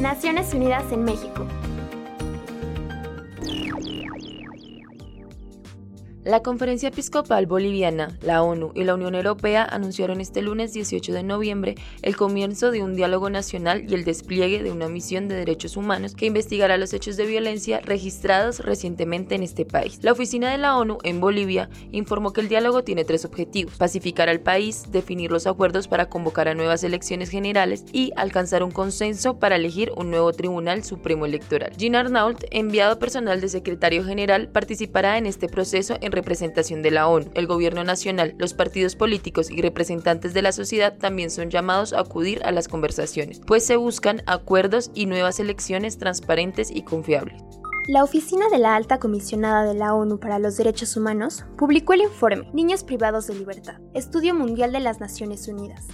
Naciones Unidas en México. La Conferencia Episcopal Boliviana, la ONU y la Unión Europea anunciaron este lunes 18 de noviembre el comienzo de un diálogo nacional y el despliegue de una misión de derechos humanos que investigará los hechos de violencia registrados recientemente en este país. La oficina de la ONU en Bolivia informó que el diálogo tiene tres objetivos, pacificar al país, definir los acuerdos para convocar a nuevas elecciones generales y alcanzar un consenso para elegir un nuevo Tribunal Supremo Electoral. Jean Arnault, enviado personal del secretario general, participará en este proceso en representación de la ONU, el gobierno nacional, los partidos políticos y representantes de la sociedad también son llamados a acudir a las conversaciones, pues se buscan acuerdos y nuevas elecciones transparentes y confiables. La Oficina de la Alta Comisionada de la ONU para los Derechos Humanos publicó el informe Niños privados de libertad, Estudio Mundial de las Naciones Unidas,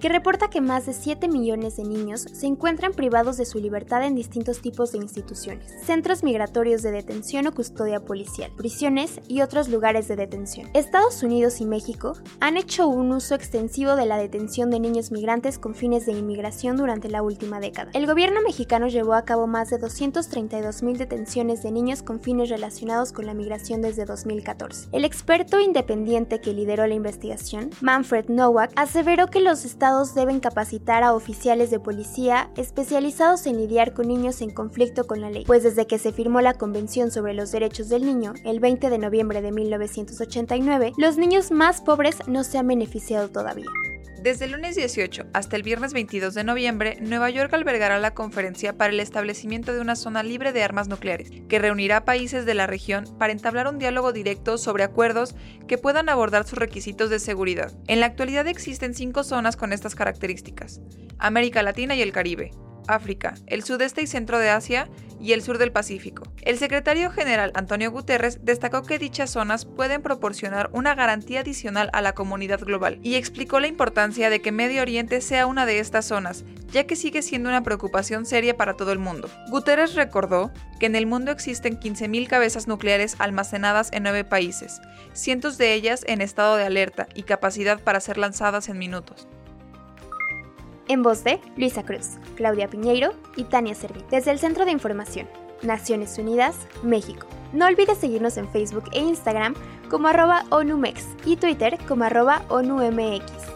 que reporta que más de 7 millones de niños se encuentran privados de su libertad en distintos tipos de instituciones, centros migratorios de detención o custodia policial, prisiones y otros lugares de detención. Estados Unidos y México han hecho un uso extensivo de la detención de niños migrantes con fines de inmigración durante la última década. El gobierno mexicano llevó a cabo más de 232 mil detenciones de niños con fines relacionados con la migración desde 2014. El experto independiente que lideró la investigación, Manfred Nowak, aseveró que los deben capacitar a oficiales de policía especializados en lidiar con niños en conflicto con la ley, pues desde que se firmó la Convención sobre los Derechos del Niño el 20 de noviembre de 1989, los niños más pobres no se han beneficiado todavía. Desde el lunes 18 hasta el viernes 22 de noviembre, Nueva York albergará la conferencia para el establecimiento de una zona libre de armas nucleares, que reunirá países de la región para entablar un diálogo directo sobre acuerdos que puedan abordar sus requisitos de seguridad. En la actualidad existen cinco zonas con estas características, América Latina y el Caribe, África, el sudeste y centro de Asia y el sur del Pacífico. El secretario general Antonio Guterres destacó que dichas zonas pueden proporcionar una garantía adicional a la comunidad global y explicó la importancia de que Medio Oriente sea una de estas zonas, ya que sigue siendo una preocupación seria para todo el mundo. Guterres recordó que en el mundo existen 15.000 cabezas nucleares almacenadas en nueve países, cientos de ellas en estado de alerta y capacidad para ser lanzadas en minutos en voz de Luisa Cruz, Claudia Piñeiro y Tania Servi, desde el Centro de Información, Naciones Unidas, México. No olvides seguirnos en Facebook e Instagram como arroba ONUMEX y Twitter como arroba ONUMX.